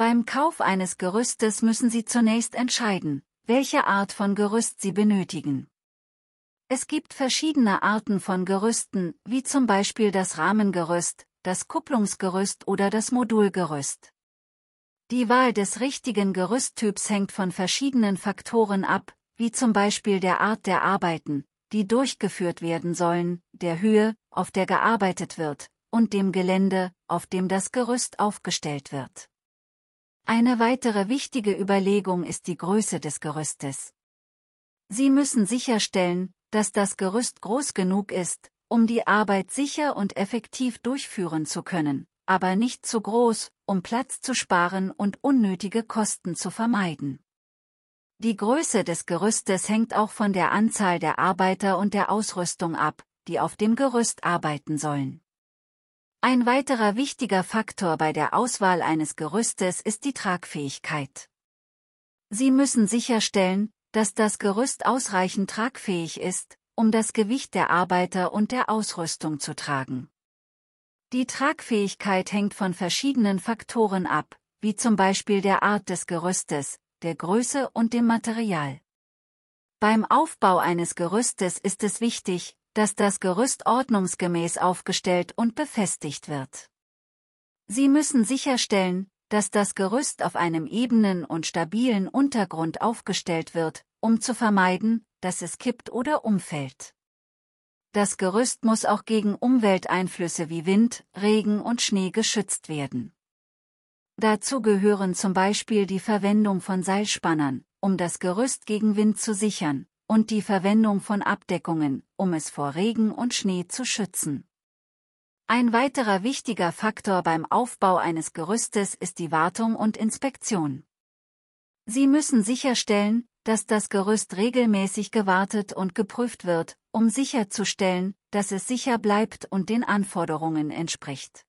Beim Kauf eines Gerüstes müssen Sie zunächst entscheiden, welche Art von Gerüst Sie benötigen. Es gibt verschiedene Arten von Gerüsten, wie zum Beispiel das Rahmengerüst, das Kupplungsgerüst oder das Modulgerüst. Die Wahl des richtigen Gerüsttyps hängt von verschiedenen Faktoren ab, wie zum Beispiel der Art der Arbeiten, die durchgeführt werden sollen, der Höhe, auf der gearbeitet wird, und dem Gelände, auf dem das Gerüst aufgestellt wird. Eine weitere wichtige Überlegung ist die Größe des Gerüstes. Sie müssen sicherstellen, dass das Gerüst groß genug ist, um die Arbeit sicher und effektiv durchführen zu können, aber nicht zu groß, um Platz zu sparen und unnötige Kosten zu vermeiden. Die Größe des Gerüstes hängt auch von der Anzahl der Arbeiter und der Ausrüstung ab, die auf dem Gerüst arbeiten sollen. Ein weiterer wichtiger Faktor bei der Auswahl eines Gerüstes ist die Tragfähigkeit. Sie müssen sicherstellen, dass das Gerüst ausreichend tragfähig ist, um das Gewicht der Arbeiter und der Ausrüstung zu tragen. Die Tragfähigkeit hängt von verschiedenen Faktoren ab, wie zum Beispiel der Art des Gerüstes, der Größe und dem Material. Beim Aufbau eines Gerüstes ist es wichtig, dass das Gerüst ordnungsgemäß aufgestellt und befestigt wird. Sie müssen sicherstellen, dass das Gerüst auf einem ebenen und stabilen Untergrund aufgestellt wird, um zu vermeiden, dass es kippt oder umfällt. Das Gerüst muss auch gegen Umwelteinflüsse wie Wind, Regen und Schnee geschützt werden. Dazu gehören zum Beispiel die Verwendung von Seilspannern, um das Gerüst gegen Wind zu sichern, und die Verwendung von Abdeckungen, um es vor Regen und Schnee zu schützen. Ein weiterer wichtiger Faktor beim Aufbau eines Gerüstes ist die Wartung und Inspektion. Sie müssen sicherstellen, dass das Gerüst regelmäßig gewartet und geprüft wird, um sicherzustellen, dass es sicher bleibt und den Anforderungen entspricht.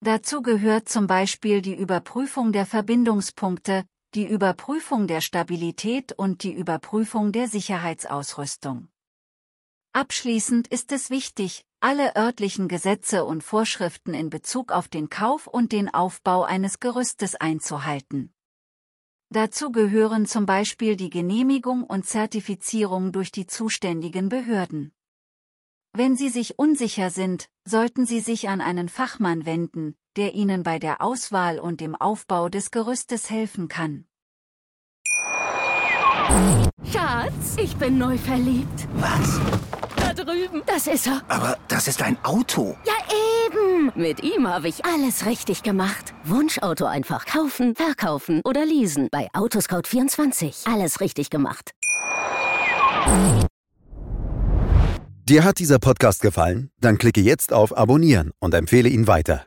Dazu gehört zum Beispiel die Überprüfung der Verbindungspunkte, die Überprüfung der Stabilität und die Überprüfung der Sicherheitsausrüstung. Abschließend ist es wichtig, alle örtlichen Gesetze und Vorschriften in Bezug auf den Kauf und den Aufbau eines Gerüstes einzuhalten. Dazu gehören zum Beispiel die Genehmigung und Zertifizierung durch die zuständigen Behörden. Wenn Sie sich unsicher sind, sollten Sie sich an einen Fachmann wenden, der Ihnen bei der Auswahl und dem Aufbau des Gerüstes helfen kann. Schatz, ich bin neu verliebt. Was? Da drüben. Das ist er. Aber das ist ein Auto. Ja, eben. Mit ihm habe ich alles richtig gemacht. Wunschauto einfach kaufen, verkaufen oder leasen. Bei Autoscout24. Alles richtig gemacht. Dir hat dieser Podcast gefallen? Dann klicke jetzt auf Abonnieren und empfehle ihn weiter.